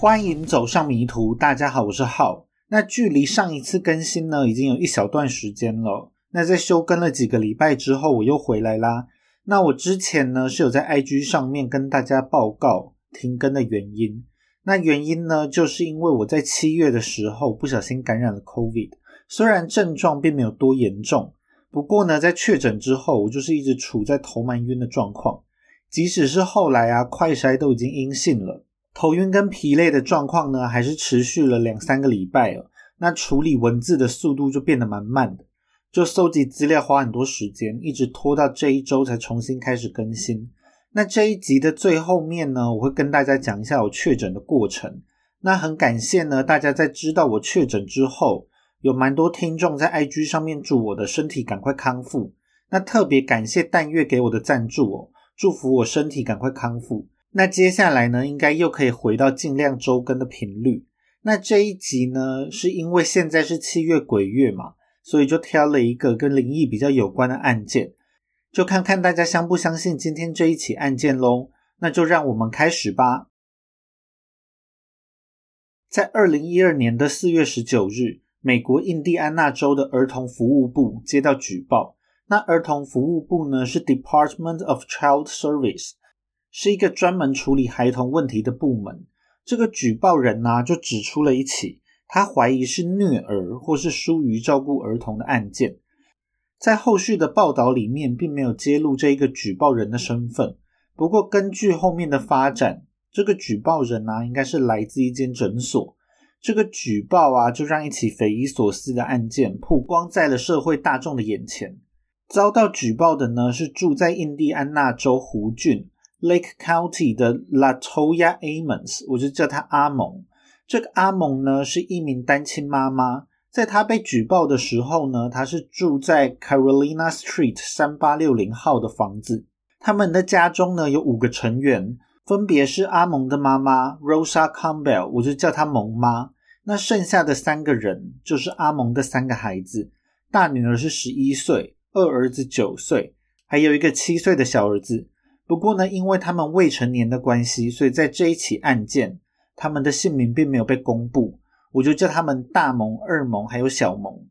欢迎走上迷途，大家好，我是浩。那距离上一次更新呢，已经有一小段时间了。那在休更了几个礼拜之后，我又回来啦。那我之前呢是有在 IG 上面跟大家报告停更的原因。那原因呢，就是因为我在七月的时候不小心感染了 COVID，虽然症状并没有多严重，不过呢，在确诊之后，我就是一直处在头蛮晕的状况。即使是后来啊，快筛都已经阴性了，头晕跟疲累的状况呢，还是持续了两三个礼拜哦。那处理文字的速度就变得蛮慢的。就搜集资料花很多时间，一直拖到这一周才重新开始更新。那这一集的最后面呢，我会跟大家讲一下我确诊的过程。那很感谢呢，大家在知道我确诊之后，有蛮多听众在 IG 上面祝我的身体赶快康复。那特别感谢淡月给我的赞助哦，祝福我身体赶快康复。那接下来呢，应该又可以回到尽量周更的频率。那这一集呢，是因为现在是七月鬼月嘛。所以就挑了一个跟灵异比较有关的案件，就看看大家相不相信今天这一起案件喽。那就让我们开始吧。在二零一二年的四月十九日，美国印第安纳州的儿童服务部接到举报。那儿童服务部呢是 Department of Child Service，是一个专门处理孩童问题的部门。这个举报人呢就指出了一起。他怀疑是虐儿或是疏于照顾儿童的案件，在后续的报道里面并没有揭露这一个举报人的身份。不过，根据后面的发展，这个举报人啊，应该是来自一间诊所。这个举报啊，就让一起匪夷所思的案件曝光在了社会大众的眼前。遭到举报的呢，是住在印第安纳州湖郡 Lake County 的 Latoya Amons，我就叫他阿蒙。这个阿蒙呢是一名单亲妈妈，在她被举报的时候呢，她是住在 Carolina Street 三八六零号的房子。他们的家中呢有五个成员，分别是阿蒙的妈妈 Rosa Campbell，我就叫她蒙妈。那剩下的三个人就是阿蒙的三个孩子，大女儿是十一岁，二儿子九岁，还有一个七岁的小儿子。不过呢，因为他们未成年的关系，所以在这一起案件。他们的姓名并没有被公布，我就叫他们大萌、二萌还有小萌。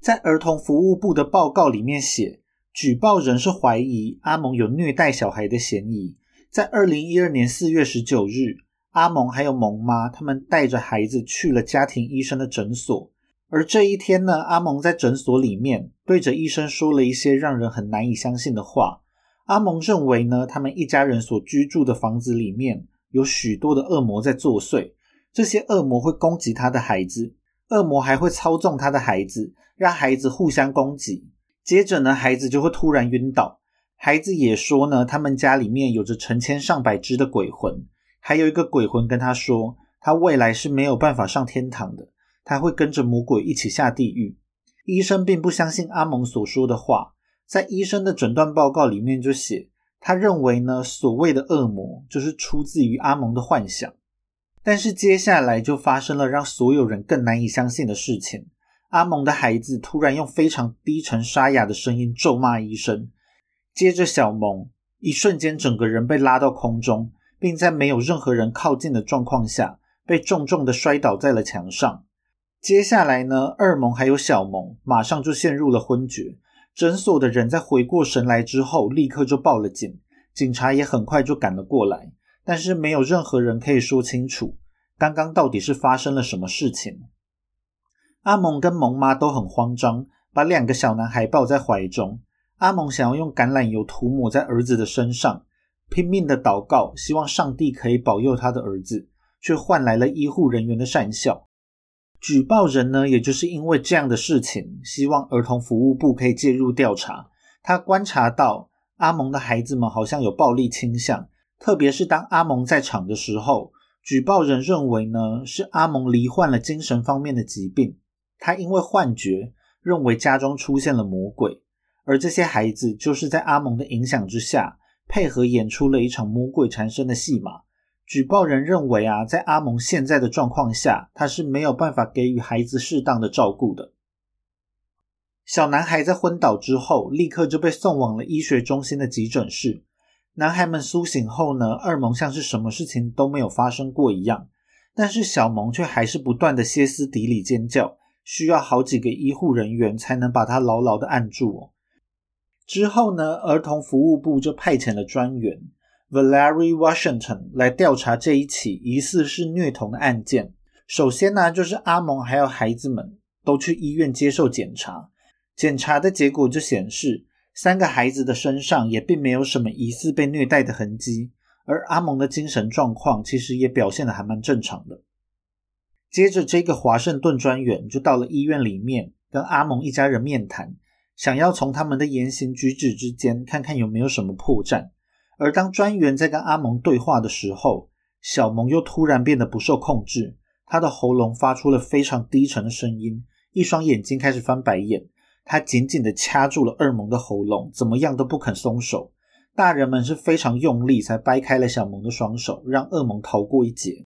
在儿童服务部的报告里面写，举报人是怀疑阿蒙有虐待小孩的嫌疑。在二零一二年四月十九日，阿蒙还有蒙妈他们带着孩子去了家庭医生的诊所，而这一天呢，阿蒙在诊所里面对着医生说了一些让人很难以相信的话。阿蒙认为呢，他们一家人所居住的房子里面。有许多的恶魔在作祟，这些恶魔会攻击他的孩子，恶魔还会操纵他的孩子，让孩子互相攻击。接着呢，孩子就会突然晕倒。孩子也说呢，他们家里面有着成千上百只的鬼魂，还有一个鬼魂跟他说，他未来是没有办法上天堂的，他会跟着魔鬼一起下地狱。医生并不相信阿蒙所说的话，在医生的诊断报告里面就写。他认为呢，所谓的恶魔就是出自于阿蒙的幻想。但是接下来就发生了让所有人更难以相信的事情。阿蒙的孩子突然用非常低沉沙哑的声音咒骂医生，接着小蒙一瞬间整个人被拉到空中，并在没有任何人靠近的状况下被重重的摔倒在了墙上。接下来呢，二蒙还有小蒙马上就陷入了昏厥。诊所的人在回过神来之后，立刻就报了警，警察也很快就赶了过来，但是没有任何人可以说清楚刚刚到底是发生了什么事情。阿蒙跟蒙妈都很慌张，把两个小男孩抱在怀中。阿蒙想要用橄榄油涂抹在儿子的身上，拼命的祷告，希望上帝可以保佑他的儿子，却换来了医护人员的讪笑。举报人呢，也就是因为这样的事情，希望儿童服务部可以介入调查。他观察到阿蒙的孩子们好像有暴力倾向，特别是当阿蒙在场的时候，举报人认为呢是阿蒙罹患了精神方面的疾病。他因为幻觉，认为家中出现了魔鬼，而这些孩子就是在阿蒙的影响之下，配合演出了一场魔鬼缠身的戏码。举报人认为啊，在阿蒙现在的状况下，他是没有办法给予孩子适当的照顾的。小男孩在昏倒之后，立刻就被送往了医学中心的急诊室。男孩们苏醒后呢，二蒙像是什么事情都没有发生过一样。但是小萌却还是不断的歇斯底里尖叫，需要好几个医护人员才能把他牢牢的按住哦。之后呢，儿童服务部就派遣了专员 Valerie Washington 来调查这一起疑似是虐童的案件。首先呢，就是阿蒙还有孩子们都去医院接受检查，检查的结果就显示，三个孩子的身上也并没有什么疑似被虐待的痕迹，而阿蒙的精神状况其实也表现的还蛮正常的。接着，这个华盛顿专员就到了医院里面，跟阿蒙一家人面谈。想要从他们的言行举止之间看看有没有什么破绽，而当专员在跟阿蒙对话的时候，小蒙又突然变得不受控制，他的喉咙发出了非常低沉的声音，一双眼睛开始翻白眼，他紧紧的掐住了二蒙的喉咙，怎么样都不肯松手。大人们是非常用力才掰开了小蒙的双手，让二蒙逃过一劫。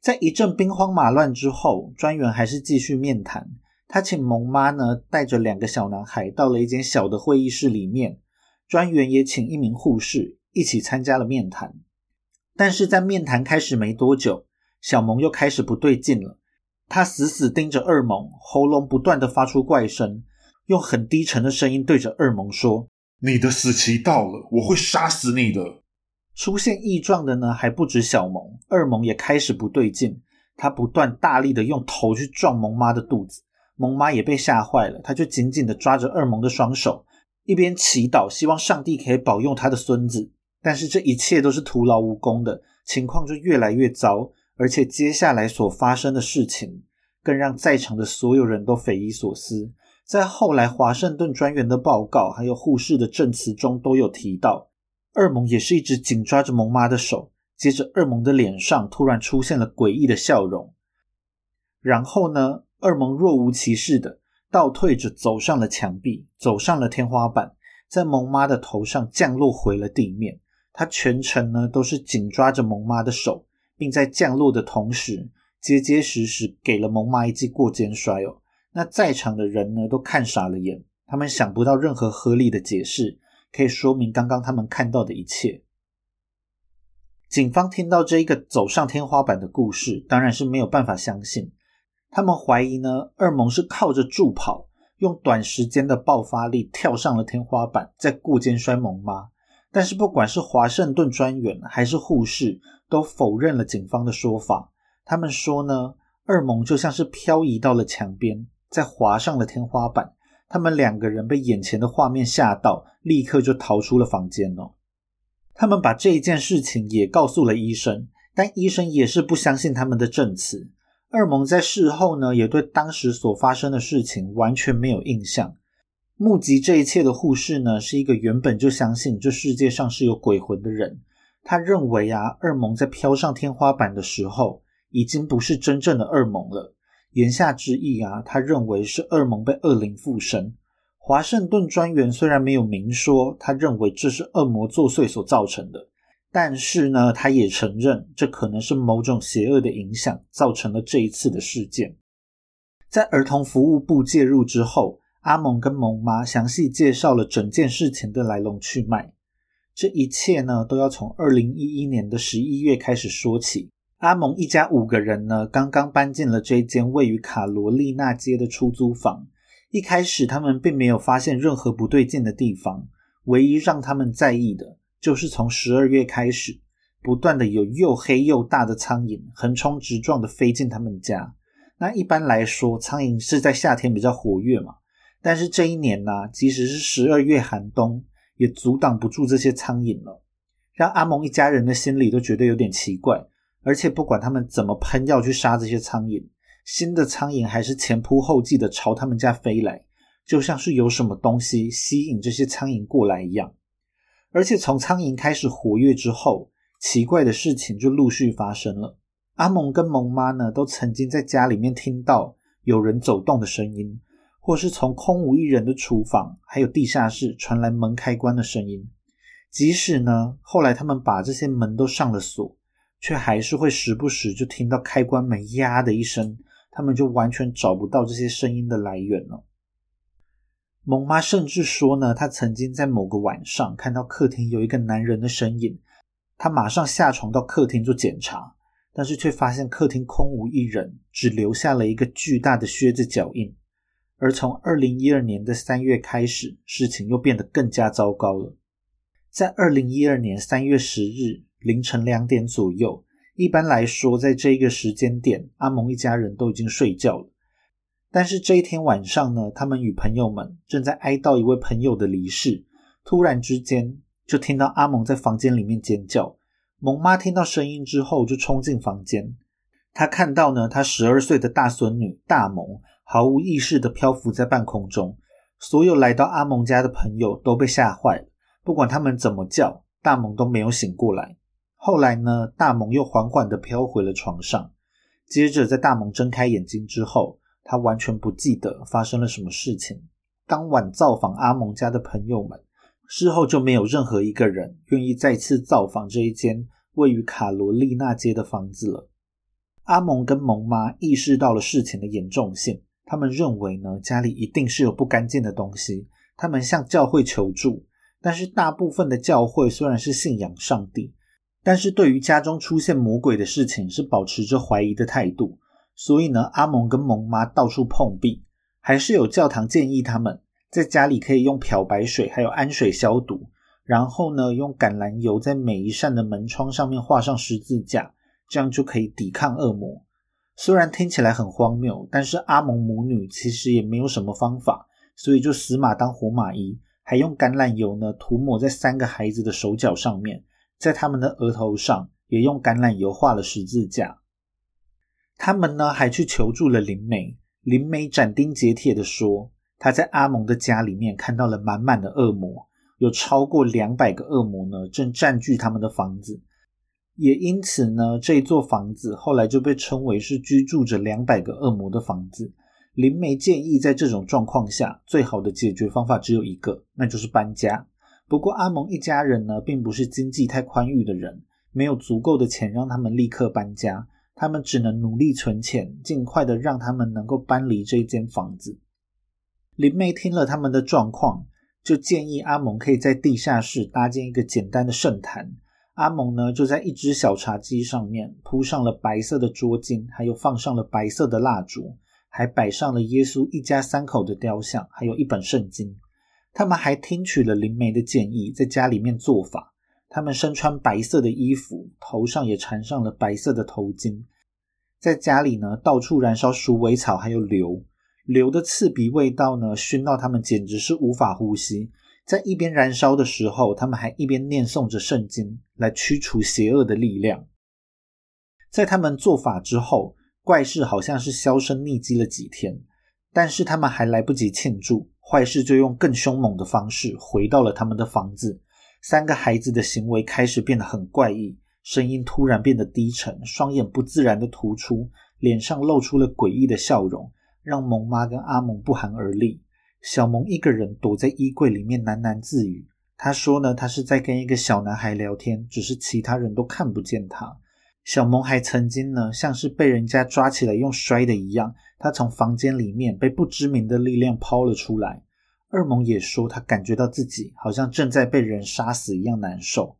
在一阵兵荒马乱之后，专员还是继续面谈。他请蒙妈呢带着两个小男孩到了一间小的会议室里面，专员也请一名护士一起参加了面谈。但是在面谈开始没多久，小萌又开始不对劲了。他死死盯着二萌，喉咙不断的发出怪声，用很低沉的声音对着二萌说：“你的死期到了，我会杀死你的。”出现异状的呢还不止小萌，二萌也开始不对劲，他不断大力的用头去撞萌妈的肚子。萌妈也被吓坏了，她就紧紧的抓着二萌的双手，一边祈祷，希望上帝可以保佑他的孙子。但是这一切都是徒劳无功的，情况就越来越糟。而且接下来所发生的事情，更让在场的所有人都匪夷所思。在后来华盛顿专员的报告，还有护士的证词中，都有提到，二蒙也是一直紧抓着蒙妈的手。接着，二蒙的脸上突然出现了诡异的笑容，然后呢？二蒙若无其事的倒退着走上了墙壁，走上了天花板，在蒙妈的头上降落回了地面。他全程呢都是紧抓着蒙妈的手，并在降落的同时结结实实给了蒙妈一记过肩摔哦。那在场的人呢都看傻了眼，他们想不到任何合理的解释可以说明刚刚他们看到的一切。警方听到这一个走上天花板的故事，当然是没有办法相信。他们怀疑呢，二蒙是靠着助跑，用短时间的爆发力跳上了天花板，再过肩摔蒙妈。但是不管是华盛顿专员还是护士，都否认了警方的说法。他们说呢，二蒙就像是漂移到了墙边，再滑上了天花板。他们两个人被眼前的画面吓到，立刻就逃出了房间了。他们把这一件事情也告诉了医生，但医生也是不相信他们的证词。二蒙在事后呢，也对当时所发生的事情完全没有印象。目击这一切的护士呢，是一个原本就相信这世界上是有鬼魂的人。他认为啊，二蒙在飘上天花板的时候，已经不是真正的二蒙了。言下之意啊，他认为是二蒙被恶灵附身。华盛顿专员虽然没有明说，他认为这是恶魔作祟所造成的。但是呢，他也承认这可能是某种邪恶的影响造成了这一次的事件。在儿童服务部介入之后，阿蒙跟蒙妈详细介绍了整件事情的来龙去脉。这一切呢，都要从二零一一年的十一月开始说起。阿蒙一家五个人呢，刚刚搬进了这间位于卡罗丽娜街的出租房。一开始，他们并没有发现任何不对劲的地方，唯一让他们在意的。就是从十二月开始，不断的有又黑又大的苍蝇横冲直撞的飞进他们家。那一般来说，苍蝇是在夏天比较活跃嘛。但是这一年呢，即使是十二月寒冬，也阻挡不住这些苍蝇了，让阿蒙一家人的心里都觉得有点奇怪。而且不管他们怎么喷药去杀这些苍蝇，新的苍蝇还是前仆后继的朝他们家飞来，就像是有什么东西吸引这些苍蝇过来一样。而且从苍蝇开始活跃之后，奇怪的事情就陆续发生了。阿蒙跟蒙妈呢，都曾经在家里面听到有人走动的声音，或是从空无一人的厨房还有地下室传来门开关的声音。即使呢，后来他们把这些门都上了锁，却还是会时不时就听到开关门“呀”的一声，他们就完全找不到这些声音的来源了。蒙妈甚至说呢，她曾经在某个晚上看到客厅有一个男人的身影，她马上下床到客厅做检查，但是却发现客厅空无一人，只留下了一个巨大的靴子脚印。而从二零一二年的三月开始，事情又变得更加糟糕了。在二零一二年三月十日凌晨两点左右，一般来说，在这一个时间点，阿蒙一家人都已经睡觉了。但是这一天晚上呢，他们与朋友们正在哀悼一位朋友的离世，突然之间就听到阿蒙在房间里面尖叫。蒙妈听到声音之后，就冲进房间。她看到呢，她十二岁的大孙女大蒙毫无意识的漂浮在半空中。所有来到阿蒙家的朋友都被吓坏了，不管他们怎么叫，大蒙都没有醒过来。后来呢，大蒙又缓缓的飘回了床上。接着，在大蒙睁开眼睛之后，他完全不记得发生了什么事情。当晚造访阿蒙家的朋友们，事后就没有任何一个人愿意再次造访这一间位于卡罗丽娜街的房子了。阿蒙跟蒙妈意识到了事情的严重性，他们认为呢家里一定是有不干净的东西。他们向教会求助，但是大部分的教会虽然是信仰上帝，但是对于家中出现魔鬼的事情是保持着怀疑的态度。所以呢，阿蒙跟蒙妈到处碰壁，还是有教堂建议他们在家里可以用漂白水还有氨水消毒，然后呢，用橄榄油在每一扇的门窗上面画上十字架，这样就可以抵抗恶魔。虽然听起来很荒谬，但是阿蒙母女其实也没有什么方法，所以就死马当活马医，还用橄榄油呢涂抹在三个孩子的手脚上面，在他们的额头上也用橄榄油画了十字架。他们呢还去求助了灵媒，灵媒斩钉截铁的说，他在阿蒙的家里面看到了满满的恶魔，有超过两百个恶魔呢正占据他们的房子，也因此呢这座房子后来就被称为是居住着两百个恶魔的房子。灵媒建议在这种状况下，最好的解决方法只有一个，那就是搬家。不过阿蒙一家人呢并不是经济太宽裕的人，没有足够的钱让他们立刻搬家。他们只能努力存钱，尽快的让他们能够搬离这间房子。林妹听了他们的状况，就建议阿蒙可以在地下室搭建一个简单的圣坛。阿蒙呢，就在一只小茶几上面铺上了白色的桌巾，还有放上了白色的蜡烛，还摆上了耶稣一家三口的雕像，还有一本圣经。他们还听取了灵媒的建议，在家里面做法。他们身穿白色的衣服，头上也缠上了白色的头巾，在家里呢到处燃烧鼠尾草，还有硫，硫的刺鼻味道呢熏到他们简直是无法呼吸。在一边燃烧的时候，他们还一边念诵着圣经来驱除邪恶的力量。在他们做法之后，怪事好像是销声匿迹了几天，但是他们还来不及庆祝，坏事就用更凶猛的方式回到了他们的房子。三个孩子的行为开始变得很怪异，声音突然变得低沉，双眼不自然的突出，脸上露出了诡异的笑容，让蒙妈跟阿蒙不寒而栗。小萌一个人躲在衣柜里面喃喃自语，他说呢，他是在跟一个小男孩聊天，只是其他人都看不见他。小萌还曾经呢，像是被人家抓起来用摔的一样，他从房间里面被不知名的力量抛了出来。二萌也说，他感觉到自己好像正在被人杀死一样难受。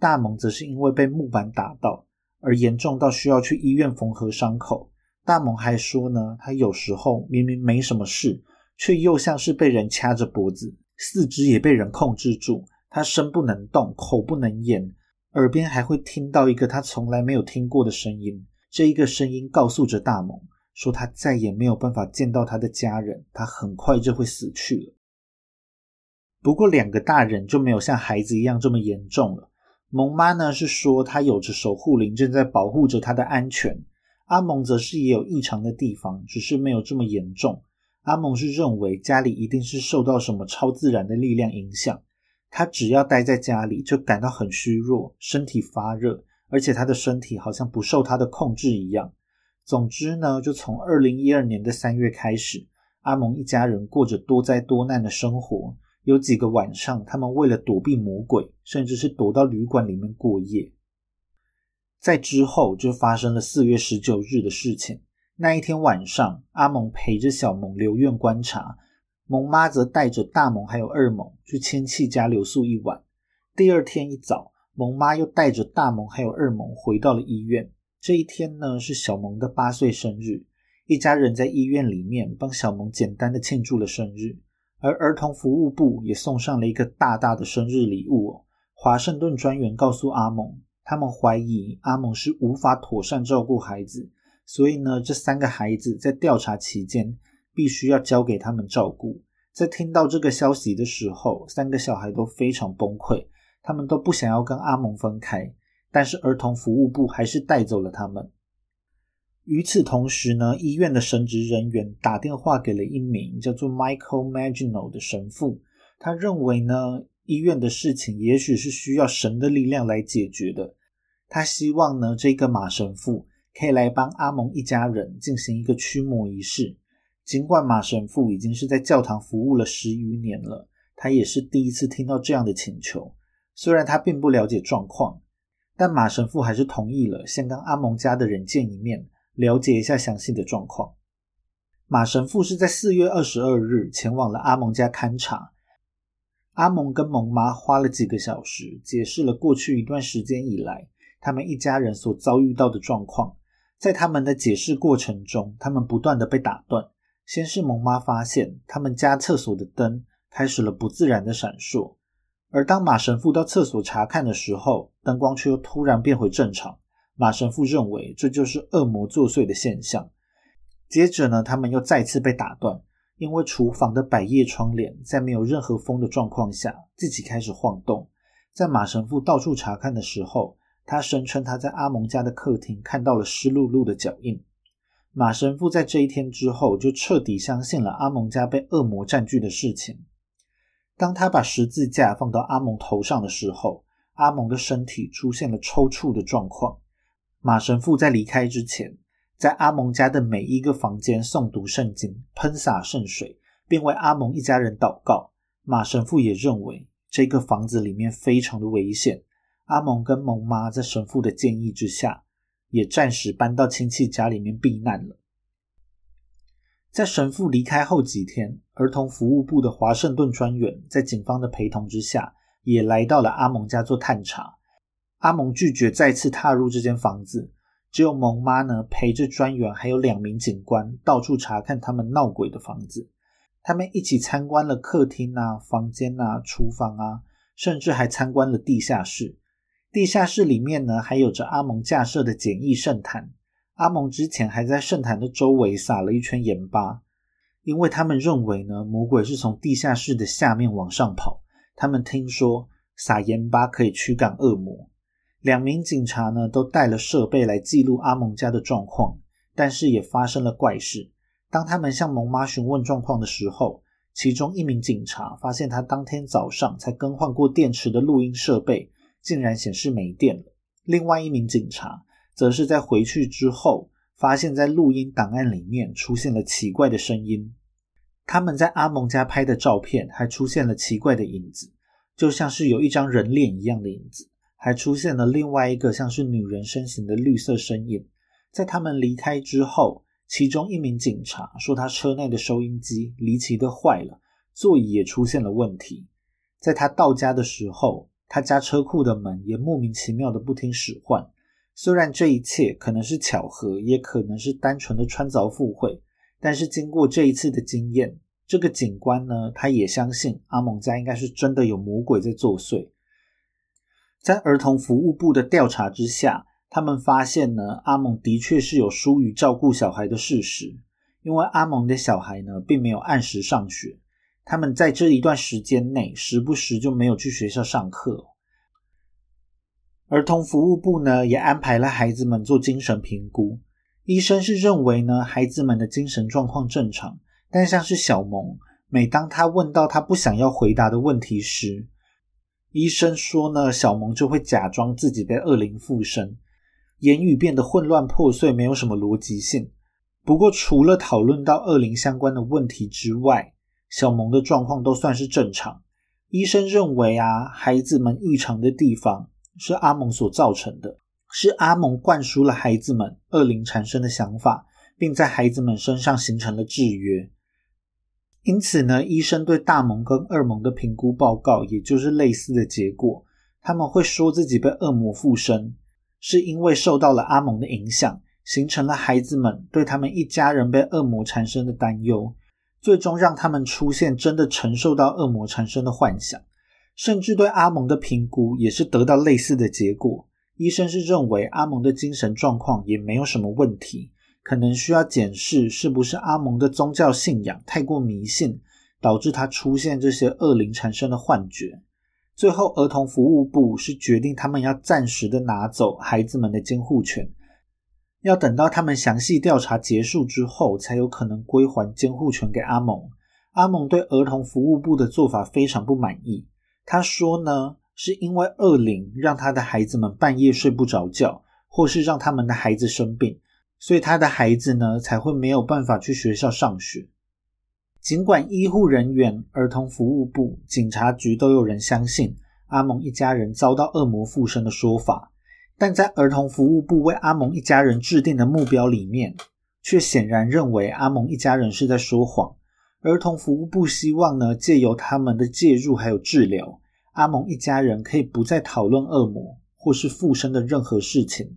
大萌则是因为被木板打到，而严重到需要去医院缝合伤口。大萌还说呢，他有时候明明没什么事，却又像是被人掐着脖子，四肢也被人控制住。他身不能动，口不能言，耳边还会听到一个他从来没有听过的声音。这一个声音告诉着大蒙，说他再也没有办法见到他的家人，他很快就会死去了。不过，两个大人就没有像孩子一样这么严重了。蒙妈呢是说，她有着守护灵正在保护着她的安全。阿蒙则是也有异常的地方，只是没有这么严重。阿蒙是认为家里一定是受到什么超自然的力量影响。他只要待在家里，就感到很虚弱，身体发热，而且他的身体好像不受他的控制一样。总之呢，就从二零一二年的三月开始，阿蒙一家人过着多灾多难的生活。有几个晚上，他们为了躲避魔鬼，甚至是躲到旅馆里面过夜。在之后，就发生了四月十九日的事情。那一天晚上，阿蒙陪着小蒙留院观察，蒙妈则带着大蒙还有二蒙去亲戚家留宿一晚。第二天一早，蒙妈又带着大蒙还有二蒙回到了医院。这一天呢是小蒙的八岁生日，一家人在医院里面帮小蒙简单的庆祝了生日，而儿童服务部也送上了一个大大的生日礼物哦。华盛顿专员告诉阿蒙，他们怀疑阿蒙是无法妥善照顾孩子，所以呢，这三个孩子在调查期间必须要交给他们照顾。在听到这个消息的时候，三个小孩都非常崩溃，他们都不想要跟阿蒙分开。但是儿童服务部还是带走了他们。与此同时呢，医院的神职人员打电话给了一名叫做 Michael Magino 的神父，他认为呢，医院的事情也许是需要神的力量来解决的。他希望呢，这个马神父可以来帮阿蒙一家人进行一个驱魔仪式。尽管马神父已经是在教堂服务了十余年了，他也是第一次听到这样的请求。虽然他并不了解状况。但马神父还是同意了，先跟阿蒙家的人见一面，了解一下详细的状况。马神父是在四月二十二日前往了阿蒙家勘察。阿蒙跟蒙妈花了几个小时，解释了过去一段时间以来他们一家人所遭遇到的状况。在他们的解释过程中，他们不断的被打断。先是蒙妈发现他们家厕所的灯开始了不自然的闪烁。而当马神父到厕所查看的时候，灯光却又突然变回正常。马神父认为这就是恶魔作祟的现象。接着呢，他们又再次被打断，因为厨房的百叶窗帘在没有任何风的状况下自己开始晃动。在马神父到处查看的时候，他声称他在阿蒙家的客厅看到了湿漉漉的脚印。马神父在这一天之后就彻底相信了阿蒙家被恶魔占据的事情。当他把十字架放到阿蒙头上的时候，阿蒙的身体出现了抽搐的状况。马神父在离开之前，在阿蒙家的每一个房间诵读圣经、喷洒圣水，并为阿蒙一家人祷告。马神父也认为这个房子里面非常的危险。阿蒙跟蒙妈在神父的建议之下，也暂时搬到亲戚家里面避难了。在神父离开后几天，儿童服务部的华盛顿专员在警方的陪同之下，也来到了阿蒙家做探查。阿蒙拒绝再次踏入这间房子，只有蒙妈呢陪着专员还有两名警官到处查看他们闹鬼的房子。他们一起参观了客厅啊、房间啊、厨房啊，甚至还参观了地下室。地下室里面呢，还有着阿蒙架设的简易圣坛。阿蒙之前还在圣坛的周围撒了一圈盐巴，因为他们认为呢，魔鬼是从地下室的下面往上跑。他们听说撒盐巴可以驱赶恶魔。两名警察呢，都带了设备来记录阿蒙家的状况，但是也发生了怪事。当他们向蒙妈询问状况的时候，其中一名警察发现他当天早上才更换过电池的录音设备，竟然显示没电了。另外一名警察。则是在回去之后，发现，在录音档案里面出现了奇怪的声音。他们在阿蒙家拍的照片还出现了奇怪的影子，就像是有一张人脸一样的影子，还出现了另外一个像是女人身形的绿色身影。在他们离开之后，其中一名警察说，他车内的收音机离奇的坏了，座椅也出现了问题。在他到家的时候，他家车库的门也莫名其妙的不听使唤。虽然这一切可能是巧合，也可能是单纯的穿凿附会，但是经过这一次的经验，这个警官呢，他也相信阿蒙家应该是真的有魔鬼在作祟。在儿童服务部的调查之下，他们发现呢，阿蒙的确是有疏于照顾小孩的事实，因为阿蒙的小孩呢，并没有按时上学，他们在这一段时间内，时不时就没有去学校上课。儿童服务部呢，也安排了孩子们做精神评估。医生是认为呢，孩子们的精神状况正常，但像是小萌，每当他问到他不想要回答的问题时，医生说呢，小萌就会假装自己被恶灵附身，言语变得混乱破碎，没有什么逻辑性。不过，除了讨论到恶灵相关的问题之外，小萌的状况都算是正常。医生认为啊，孩子们异常的地方。是阿蒙所造成的，是阿蒙灌输了孩子们恶灵产生的想法，并在孩子们身上形成了制约。因此呢，医生对大蒙跟二蒙的评估报告，也就是类似的结果。他们会说自己被恶魔附身，是因为受到了阿蒙的影响，形成了孩子们对他们一家人被恶魔缠身的担忧，最终让他们出现真的承受到恶魔缠身的幻想。甚至对阿蒙的评估也是得到类似的结果。医生是认为阿蒙的精神状况也没有什么问题，可能需要检视是不是阿蒙的宗教信仰太过迷信，导致他出现这些恶灵产生的幻觉。最后，儿童服务部是决定他们要暂时的拿走孩子们的监护权，要等到他们详细调查结束之后，才有可能归还监护权给阿蒙。阿蒙对儿童服务部的做法非常不满意。他说呢，是因为恶灵让他的孩子们半夜睡不着觉，或是让他们的孩子生病，所以他的孩子呢才会没有办法去学校上学。尽管医护人员、儿童服务部、警察局都有人相信阿蒙一家人遭到恶魔附身的说法，但在儿童服务部为阿蒙一家人制定的目标里面，却显然认为阿蒙一家人是在说谎。儿童服务部希望呢，借由他们的介入还有治疗，阿蒙一家人可以不再讨论恶魔或是附身的任何事情。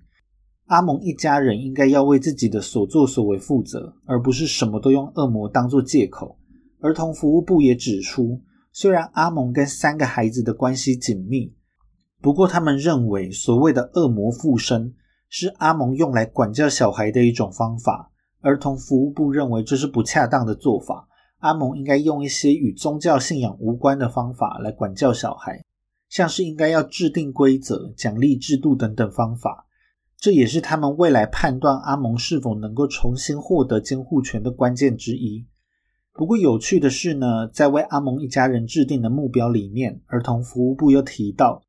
阿蒙一家人应该要为自己的所作所为负责，而不是什么都用恶魔当做借口。儿童服务部也指出，虽然阿蒙跟三个孩子的关系紧密，不过他们认为所谓的恶魔附身是阿蒙用来管教小孩的一种方法。儿童服务部认为这是不恰当的做法。阿蒙应该用一些与宗教信仰无关的方法来管教小孩，像是应该要制定规则、奖励制度等等方法。这也是他们未来判断阿蒙是否能够重新获得监护权的关键之一。不过有趣的是呢，在为阿蒙一家人制定的目标里面，儿童服务部又提到，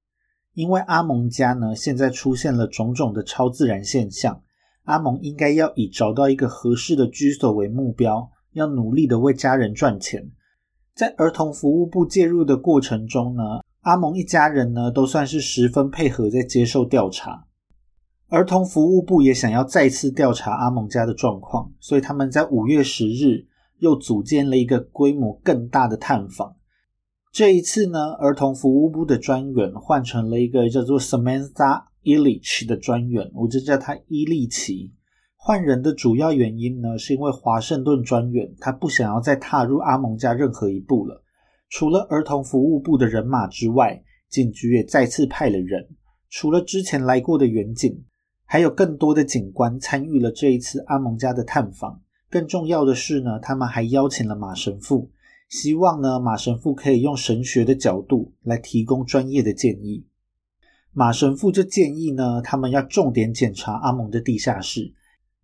因为阿蒙家呢现在出现了种种的超自然现象，阿蒙应该要以找到一个合适的居所为目标。要努力的为家人赚钱，在儿童服务部介入的过程中呢，阿蒙一家人呢都算是十分配合，在接受调查。儿童服务部也想要再次调查阿蒙家的状况，所以他们在五月十日又组建了一个规模更大的探访。这一次呢，儿童服务部的专员换成了一个叫做 Samantha Illich 的专员，我就叫他伊利奇。换人的主要原因呢，是因为华盛顿专员他不想要再踏入阿蒙家任何一步了。除了儿童服务部的人马之外，警局也再次派了人。除了之前来过的远警，还有更多的警官参与了这一次阿蒙家的探访。更重要的是呢，他们还邀请了马神父，希望呢马神父可以用神学的角度来提供专业的建议。马神父就建议呢，他们要重点检查阿蒙的地下室。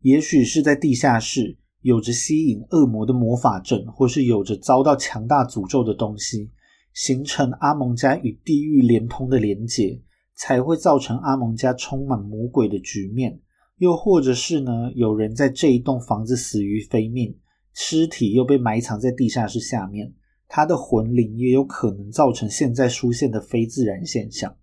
也许是在地下室有着吸引恶魔的魔法阵，或是有着遭到强大诅咒的东西，形成阿蒙家与地狱连通的连结，才会造成阿蒙家充满魔鬼的局面。又或者是呢，有人在这一栋房子死于非命，尸体又被埋藏在地下室下面，他的魂灵也有可能造成现在出现的非自然现象。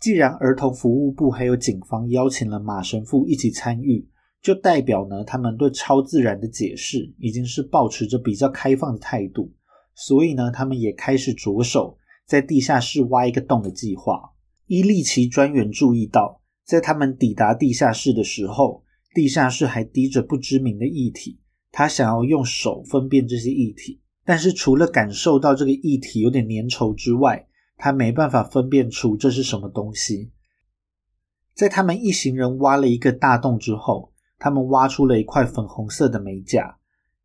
既然儿童服务部还有警方邀请了马神父一起参与。就代表呢，他们对超自然的解释已经是保持着比较开放的态度，所以呢，他们也开始着手在地下室挖一个洞的计划。伊利奇专员注意到，在他们抵达地下室的时候，地下室还滴着不知名的液体。他想要用手分辨这些液体，但是除了感受到这个液体有点粘稠之外，他没办法分辨出这是什么东西。在他们一行人挖了一个大洞之后，他们挖出了一块粉红色的美甲，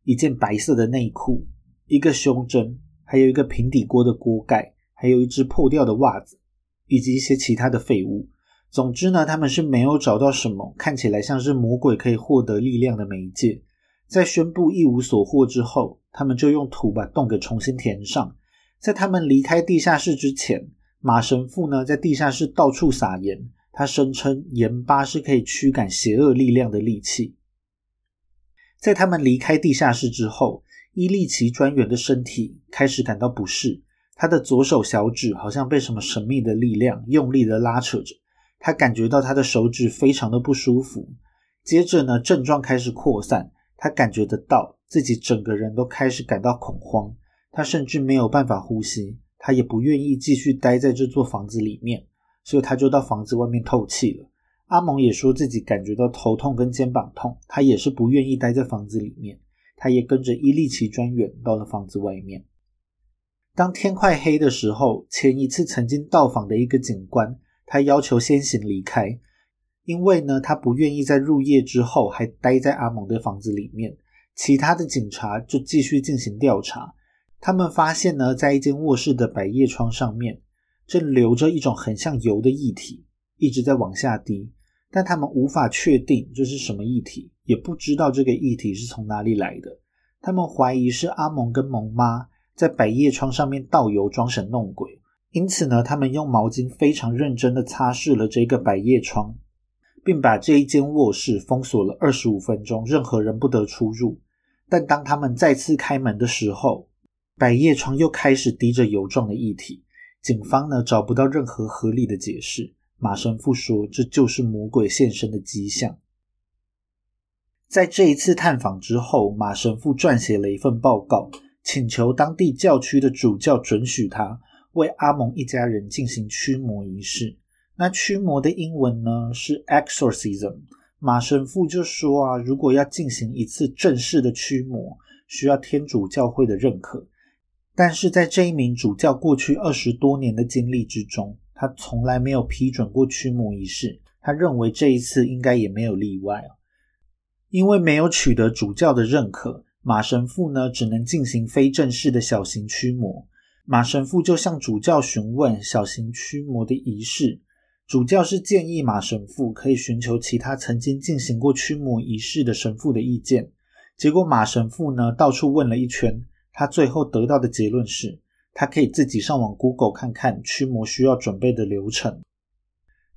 一件白色的内裤，一个胸针，还有一个平底锅的锅盖，还有一只破掉的袜子，以及一些其他的废物。总之呢，他们是没有找到什么看起来像是魔鬼可以获得力量的媒介。在宣布一无所获之后，他们就用土把洞给重新填上。在他们离开地下室之前，马神父呢在地下室到处撒盐。他声称盐巴是可以驱赶邪恶力量的利器。在他们离开地下室之后，伊利奇专员的身体开始感到不适，他的左手小指好像被什么神秘的力量用力的拉扯着，他感觉到他的手指非常的不舒服。接着呢，症状开始扩散，他感觉得到自己整个人都开始感到恐慌，他甚至没有办法呼吸，他也不愿意继续待在这座房子里面。所以他就到房子外面透气了。阿蒙也说自己感觉到头痛跟肩膀痛，他也是不愿意待在房子里面。他也跟着伊利奇专员到了房子外面。当天快黑的时候，前一次曾经到访的一个警官，他要求先行离开，因为呢，他不愿意在入夜之后还待在阿蒙的房子里面。其他的警察就继续进行调查，他们发现呢，在一间卧室的百叶窗上面，正流着一种很像油的液体，一直在往下滴，但他们无法确定这是什么液体。也不知道这个液体是从哪里来的，他们怀疑是阿蒙跟蒙妈在百叶窗上面倒油装神弄鬼，因此呢，他们用毛巾非常认真的擦拭了这个百叶窗，并把这一间卧室封锁了二十五分钟，任何人不得出入。但当他们再次开门的时候，百叶窗又开始滴着油状的液体。警方呢找不到任何合理的解释。马神父说，这就是魔鬼现身的迹象。在这一次探访之后，马神父撰写了一份报告，请求当地教区的主教准许他为阿蒙一家人进行驱魔仪式。那驱魔的英文呢是 exorcism。马神父就说啊，如果要进行一次正式的驱魔，需要天主教会的认可。但是在这一名主教过去二十多年的经历之中，他从来没有批准过驱魔仪式。他认为这一次应该也没有例外啊。因为没有取得主教的认可，马神父呢只能进行非正式的小型驱魔。马神父就向主教询问小型驱魔的仪式，主教是建议马神父可以寻求其他曾经进行过驱魔仪式的神父的意见。结果马神父呢到处问了一圈，他最后得到的结论是，他可以自己上网 Google 看看驱魔需要准备的流程。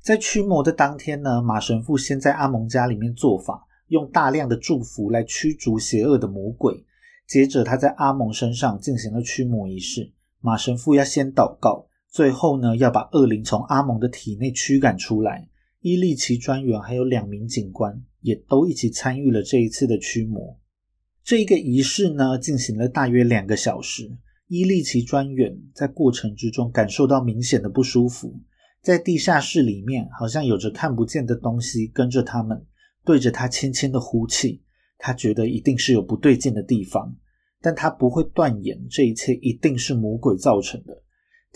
在驱魔的当天呢，马神父先在阿蒙家里面做法。用大量的祝福来驱逐邪恶的魔鬼。接着，他在阿蒙身上进行了驱魔仪式。马神父要先祷告，最后呢，要把恶灵从阿蒙的体内驱赶出来。伊利奇专员还有两名警官也都一起参与了这一次的驱魔。这一个仪式呢，进行了大约两个小时。伊利奇专员在过程之中感受到明显的不舒服，在地下室里面好像有着看不见的东西跟着他们。对着他轻轻的呼气，他觉得一定是有不对劲的地方，但他不会断言这一切一定是魔鬼造成的。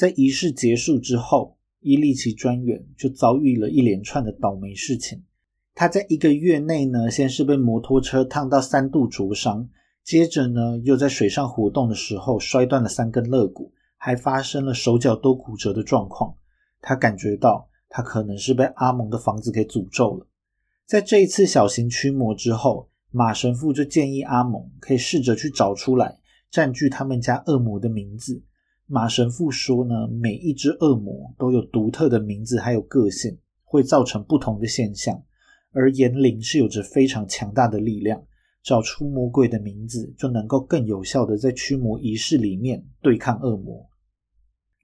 在仪式结束之后，伊利奇专员就遭遇了一连串的倒霉事情。他在一个月内呢，先是被摩托车烫到三度灼伤，接着呢，又在水上活动的时候摔断了三根肋骨，还发生了手脚都骨折的状况。他感觉到他可能是被阿蒙的房子给诅咒了。在这一次小型驱魔之后，马神父就建议阿蒙可以试着去找出来占据他们家恶魔的名字。马神父说呢，每一只恶魔都有独特的名字，还有个性，会造成不同的现象。而言灵是有着非常强大的力量，找出魔鬼的名字，就能够更有效的在驱魔仪式里面对抗恶魔。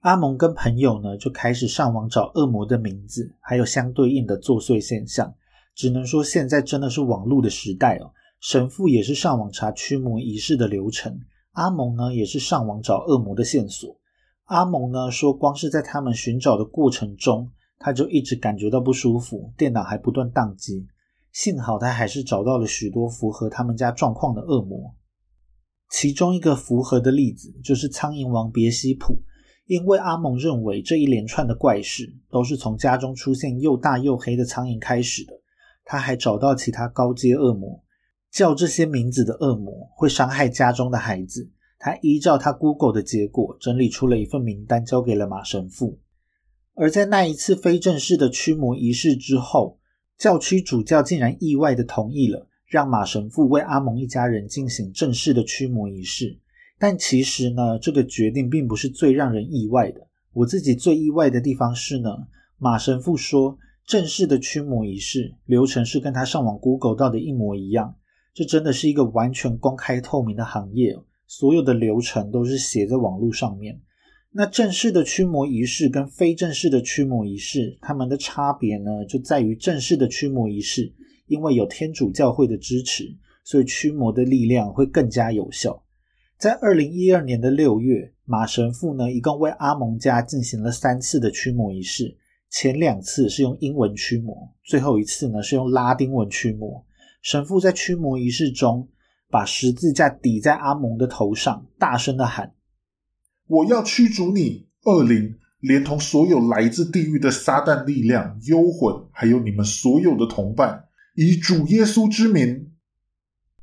阿蒙跟朋友呢就开始上网找恶魔的名字，还有相对应的作祟现象。只能说现在真的是网络的时代哦。神父也是上网查驱魔仪式的流程，阿蒙呢也是上网找恶魔的线索。阿蒙呢说，光是在他们寻找的过程中，他就一直感觉到不舒服，电脑还不断宕机。幸好他还是找到了许多符合他们家状况的恶魔。其中一个符合的例子就是苍蝇王别西卜，因为阿蒙认为这一连串的怪事都是从家中出现又大又黑的苍蝇开始的。他还找到其他高阶恶魔，叫这些名字的恶魔会伤害家中的孩子。他依照他 Google 的结果整理出了一份名单，交给了马神父。而在那一次非正式的驱魔仪式之后，教区主教竟然意外的同意了，让马神父为阿蒙一家人进行正式的驱魔仪式。但其实呢，这个决定并不是最让人意外的。我自己最意外的地方是呢，马神父说。正式的驱魔仪式流程是跟他上网 Google 到的一模一样，这真的是一个完全公开透明的行业，所有的流程都是写在网络上面。那正式的驱魔仪式跟非正式的驱魔仪式，它们的差别呢，就在于正式的驱魔仪式，因为有天主教会的支持，所以驱魔的力量会更加有效。在二零一二年的六月，马神父呢，一共为阿蒙家进行了三次的驱魔仪式。前两次是用英文驱魔，最后一次呢是用拉丁文驱魔。神父在驱魔仪式中，把十字架抵在阿蒙的头上，大声的喊：“我要驱逐你，恶灵，连同所有来自地狱的撒旦力量、幽魂，还有你们所有的同伴，以主耶稣之名。”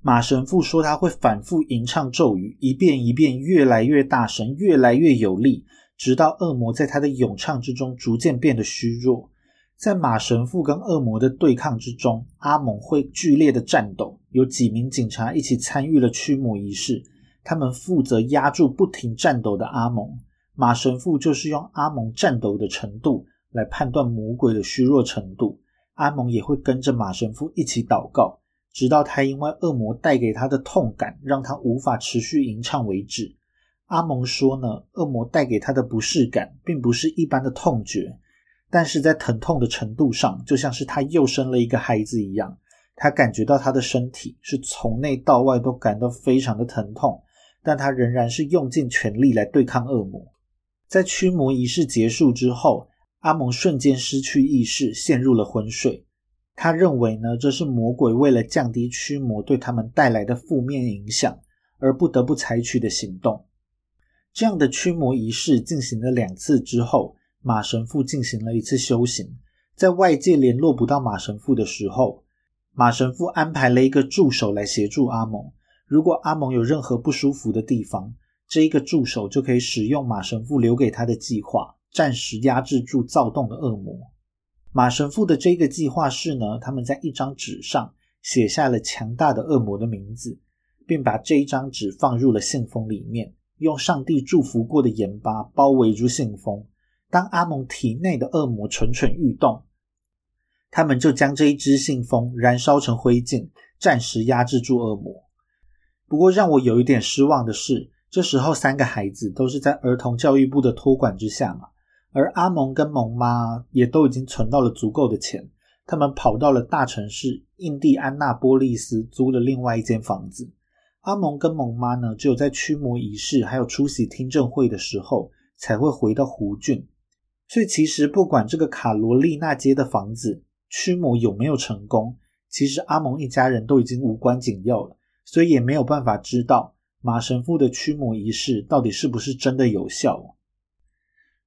马神父说他会反复吟唱咒语，一遍一遍，越来越大声，越来越有力。直到恶魔在他的咏唱之中逐渐变得虚弱，在马神父跟恶魔的对抗之中，阿蒙会剧烈的战斗。有几名警察一起参与了驱魔仪式，他们负责压住不停战斗的阿蒙。马神父就是用阿蒙战斗的程度来判断魔鬼的虚弱程度。阿蒙也会跟着马神父一起祷告，直到他因为恶魔带给他的痛感让他无法持续吟唱为止。阿蒙说呢，恶魔带给他的不适感并不是一般的痛觉，但是在疼痛的程度上，就像是他又生了一个孩子一样。他感觉到他的身体是从内到外都感到非常的疼痛，但他仍然是用尽全力来对抗恶魔。在驱魔仪式结束之后，阿蒙瞬间失去意识，陷入了昏睡。他认为呢，这是魔鬼为了降低驱魔对他们带来的负面影响而不得不采取的行动。这样的驱魔仪式进行了两次之后，马神父进行了一次修行。在外界联络不到马神父的时候，马神父安排了一个助手来协助阿蒙。如果阿蒙有任何不舒服的地方，这一个助手就可以使用马神父留给他的计划，暂时压制住躁动的恶魔。马神父的这个计划是呢，他们在一张纸上写下了强大的恶魔的名字，并把这一张纸放入了信封里面。用上帝祝福过的盐巴包围住信封，当阿蒙体内的恶魔蠢蠢欲动，他们就将这一支信封燃烧成灰烬，暂时压制住恶魔。不过让我有一点失望的是，这时候三个孩子都是在儿童教育部的托管之下嘛，而阿蒙跟蒙妈也都已经存到了足够的钱，他们跑到了大城市印第安纳波利斯租了另外一间房子。阿蒙跟蒙妈呢，只有在驱魔仪式还有出席听证会的时候，才会回到湖郡。所以其实不管这个卡罗丽娜街的房子驱魔有没有成功，其实阿蒙一家人都已经无关紧要了，所以也没有办法知道马神父的驱魔仪式到底是不是真的有效。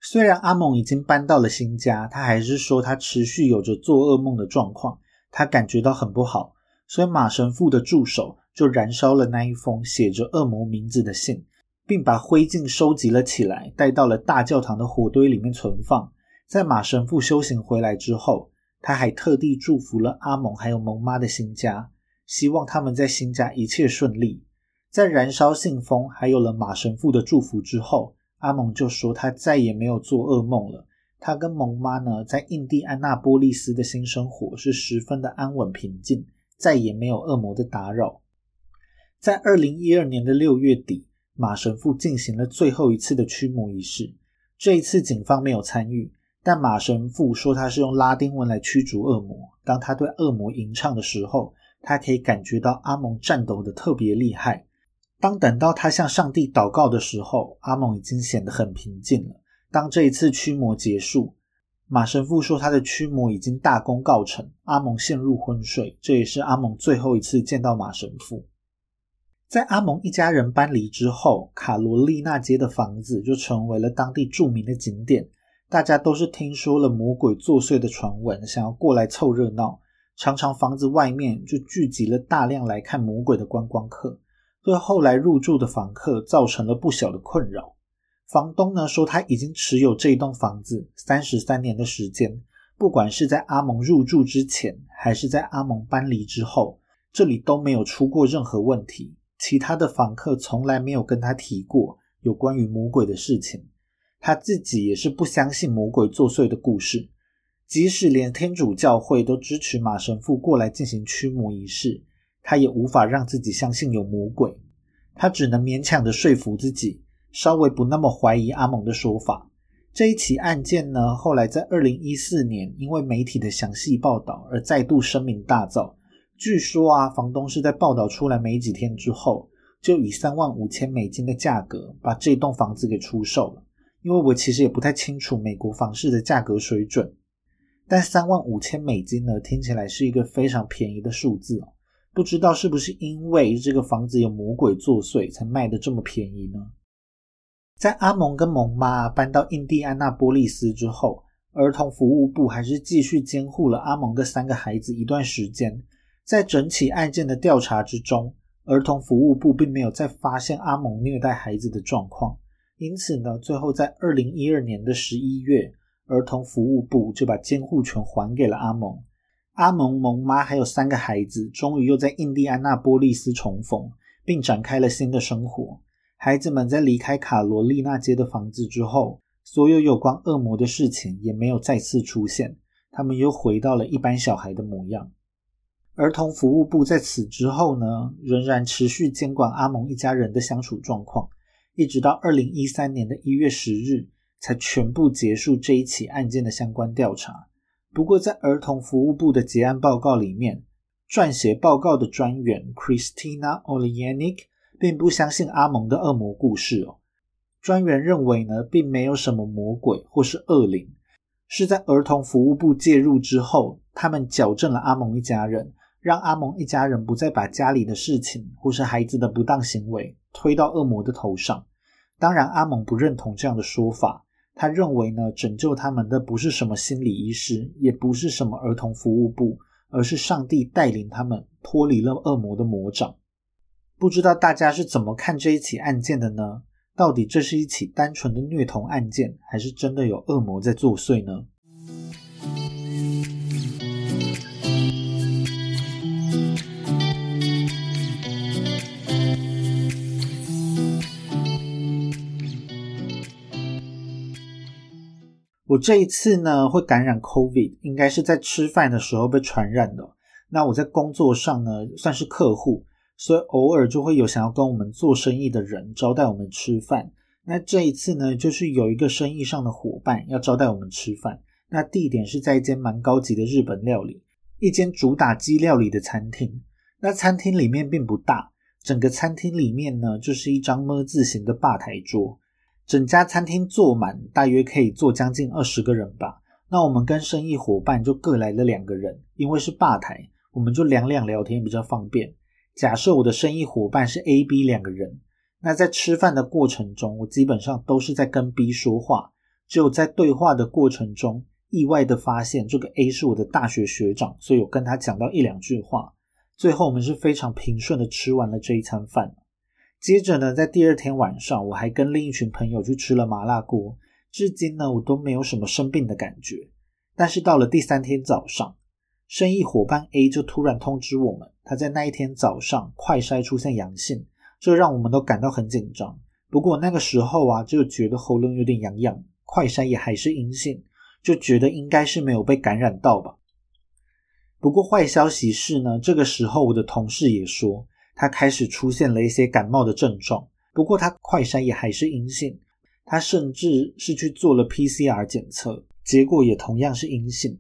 虽然阿蒙已经搬到了新家，他还是说他持续有着做噩梦的状况，他感觉到很不好，所以马神父的助手。就燃烧了那一封写着恶魔名字的信，并把灰烬收集了起来，带到了大教堂的火堆里面存放。在马神父修行回来之后，他还特地祝福了阿蒙还有蒙妈的新家，希望他们在新家一切顺利。在燃烧信封还有了马神父的祝福之后，阿蒙就说他再也没有做噩梦了。他跟蒙妈呢，在印第安纳波利斯的新生活是十分的安稳平静，再也没有恶魔的打扰。在二零一二年的六月底，马神父进行了最后一次的驱魔仪式。这一次，警方没有参与，但马神父说他是用拉丁文来驱逐恶魔。当他对恶魔吟唱的时候，他可以感觉到阿蒙战斗的特别厉害。当等到他向上帝祷告的时候，阿蒙已经显得很平静了。当这一次驱魔结束，马神父说他的驱魔已经大功告成，阿蒙陷入昏睡。这也是阿蒙最后一次见到马神父。在阿蒙一家人搬离之后，卡罗丽娜街的房子就成为了当地著名的景点。大家都是听说了魔鬼作祟的传闻，想要过来凑热闹。常常房子外面就聚集了大量来看魔鬼的观光客，对后来入住的房客造成了不小的困扰。房东呢说，他已经持有这一栋房子三十三年的时间，不管是在阿蒙入住之前，还是在阿蒙搬离之后，这里都没有出过任何问题。其他的访客从来没有跟他提过有关于魔鬼的事情，他自己也是不相信魔鬼作祟的故事。即使连天主教会都支持马神父过来进行驱魔仪式，他也无法让自己相信有魔鬼。他只能勉强的说服自己，稍微不那么怀疑阿蒙的说法。这一起案件呢，后来在二零一四年因为媒体的详细报道而再度声名大噪。据说啊，房东是在报道出来没几天之后，就以三万五千美金的价格把这栋房子给出售了。因为我其实也不太清楚美国房市的价格水准，但三万五千美金呢，听起来是一个非常便宜的数字哦。不知道是不是因为这个房子有魔鬼作祟，才卖的这么便宜呢？在阿蒙跟蒙妈搬到印第安纳波利斯之后，儿童服务部还是继续监护了阿蒙的三个孩子一段时间。在整起案件的调查之中，儿童服务部并没有再发现阿蒙虐待孩子的状况，因此呢，最后在二零一二年的十一月。儿童服务部就把监护权还给了阿蒙。阿蒙、蒙妈还有三个孩子，终于又在印第安纳波利斯重逢，并展开了新的生活。孩子们在离开卡罗丽娜街的房子之后，所有有关恶魔的事情也没有再次出现，他们又回到了一般小孩的模样。儿童服务部在此之后呢，仍然持续监管阿蒙一家人的相处状况，一直到二零一三年的一月十日。才全部结束这一起案件的相关调查。不过，在儿童服务部的结案报告里面，撰写报告的专员 Christina o l e y a n i k 并不相信阿蒙的恶魔故事哦。专员认为呢，并没有什么魔鬼或是恶灵，是在儿童服务部介入之后，他们矫正了阿蒙一家人，让阿蒙一家人不再把家里的事情或是孩子的不当行为推到恶魔的头上。当然，阿蒙不认同这样的说法。他认为呢，拯救他们的不是什么心理医师，也不是什么儿童服务部，而是上帝带领他们脱离了恶魔的魔掌。不知道大家是怎么看这一起案件的呢？到底这是一起单纯的虐童案件，还是真的有恶魔在作祟呢？我这一次呢，会感染 COVID，应该是在吃饭的时候被传染的。那我在工作上呢，算是客户，所以偶尔就会有想要跟我们做生意的人招待我们吃饭。那这一次呢，就是有一个生意上的伙伴要招待我们吃饭。那地点是在一间蛮高级的日本料理，一间主打鸡料理的餐厅。那餐厅里面并不大，整个餐厅里面呢，就是一张么字形的吧台桌。整家餐厅坐满，大约可以坐将近二十个人吧。那我们跟生意伙伴就各来了两个人，因为是吧台，我们就两两聊天比较方便。假设我的生意伙伴是 A、B 两个人，那在吃饭的过程中，我基本上都是在跟 B 说话。只有在对话的过程中，意外的发现这个 A 是我的大学学长，所以我跟他讲到一两句话。最后我们是非常平顺的吃完了这一餐饭。接着呢，在第二天晚上，我还跟另一群朋友去吃了麻辣锅。至今呢，我都没有什么生病的感觉。但是到了第三天早上，生意伙伴 A 就突然通知我们，他在那一天早上快筛出现阳性，这让我们都感到很紧张。不过那个时候啊，就觉得喉咙有点痒痒，快筛也还是阴性，就觉得应该是没有被感染到吧。不过坏消息是呢，这个时候我的同事也说。他开始出现了一些感冒的症状，不过他快筛也还是阴性。他甚至是去做了 PCR 检测，结果也同样是阴性。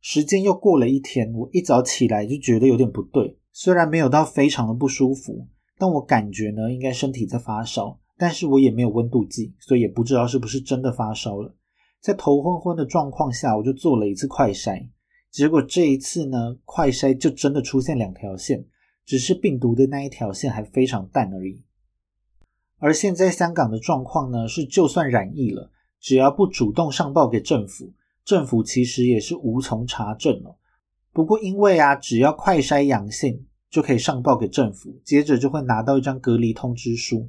时间又过了一天，我一早起来就觉得有点不对，虽然没有到非常的不舒服，但我感觉呢应该身体在发烧，但是我也没有温度计，所以也不知道是不是真的发烧了。在头昏昏的状况下，我就做了一次快筛，结果这一次呢，快筛就真的出现两条线。只是病毒的那一条线还非常淡而已。而现在香港的状况呢，是就算染疫了，只要不主动上报给政府，政府其实也是无从查证了。不过因为啊，只要快筛阳性就可以上报给政府，接着就会拿到一张隔离通知书。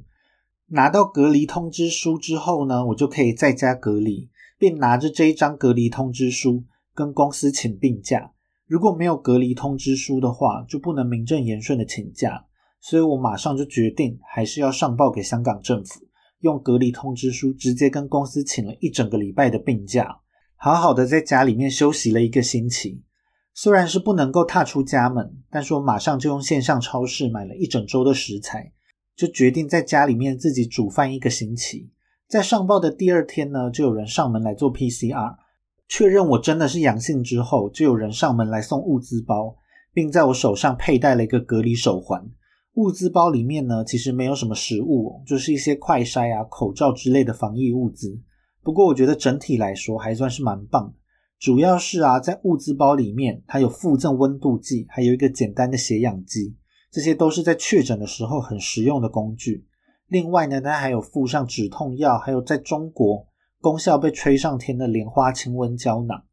拿到隔离通知书之后呢，我就可以在家隔离，并拿着这一张隔离通知书跟公司请病假。如果没有隔离通知书的话，就不能名正言顺的请假，所以我马上就决定还是要上报给香港政府，用隔离通知书直接跟公司请了一整个礼拜的病假，好好的在家里面休息了一个星期。虽然是不能够踏出家门，但是我马上就用线上超市买了一整周的食材，就决定在家里面自己煮饭一个星期。在上报的第二天呢，就有人上门来做 PCR。确认我真的是阳性之后，就有人上门来送物资包，并在我手上佩戴了一个隔离手环。物资包里面呢，其实没有什么食物，就是一些快筛啊、口罩之类的防疫物资。不过我觉得整体来说还算是蛮棒，主要是啊，在物资包里面，它有附赠温度计，还有一个简单的血氧机，这些都是在确诊的时候很实用的工具。另外呢，它还有附上止痛药，还有在中国功效被吹上天的莲花清瘟胶囊。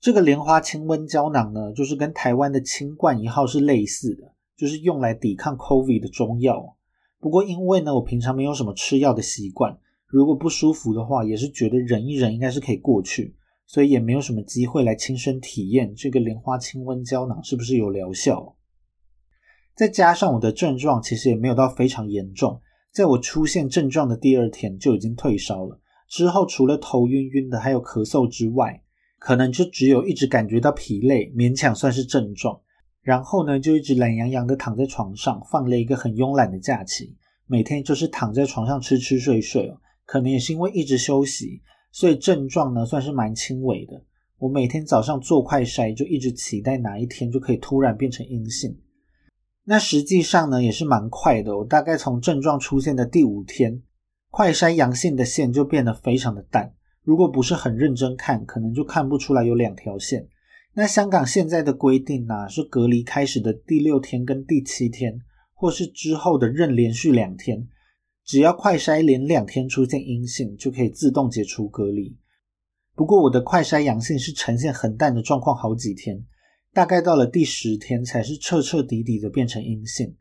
这个莲花清瘟胶囊呢，就是跟台湾的清冠一号是类似的，就是用来抵抗 COVID 的中药。不过因为呢，我平常没有什么吃药的习惯，如果不舒服的话，也是觉得忍一忍应该是可以过去。所以也没有什么机会来亲身体验这个莲花清瘟胶囊是不是有疗效。再加上我的症状其实也没有到非常严重，在我出现症状的第二天就已经退烧了。之后除了头晕晕的，还有咳嗽之外，可能就只有一直感觉到疲累，勉强算是症状。然后呢，就一直懒洋洋的躺在床上，放了一个很慵懒的假期，每天就是躺在床上吃吃睡睡哦。可能也是因为一直休息。所以症状呢算是蛮轻微的。我每天早上做快筛，就一直期待哪一天就可以突然变成阴性。那实际上呢也是蛮快的。我大概从症状出现的第五天，快筛阳性的线就变得非常的淡。如果不是很认真看，可能就看不出来有两条线。那香港现在的规定呢，是隔离开始的第六天跟第七天，或是之后的任连续两天。只要快筛连两天出现阴性，就可以自动解除隔离。不过我的快筛阳性是呈现很淡的状况，好几天，大概到了第十天才是彻彻底底的变成阴性。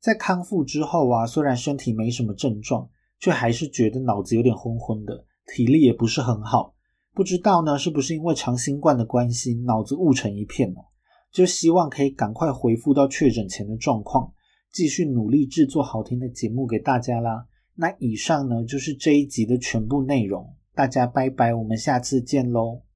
在康复之后啊，虽然身体没什么症状，却还是觉得脑子有点昏昏的，体力也不是很好。不知道呢是不是因为长新冠的关系，脑子雾成一片了？就希望可以赶快恢复到确诊前的状况，继续努力制作好听的节目给大家啦。那以上呢就是这一集的全部内容，大家拜拜，我们下次见喽。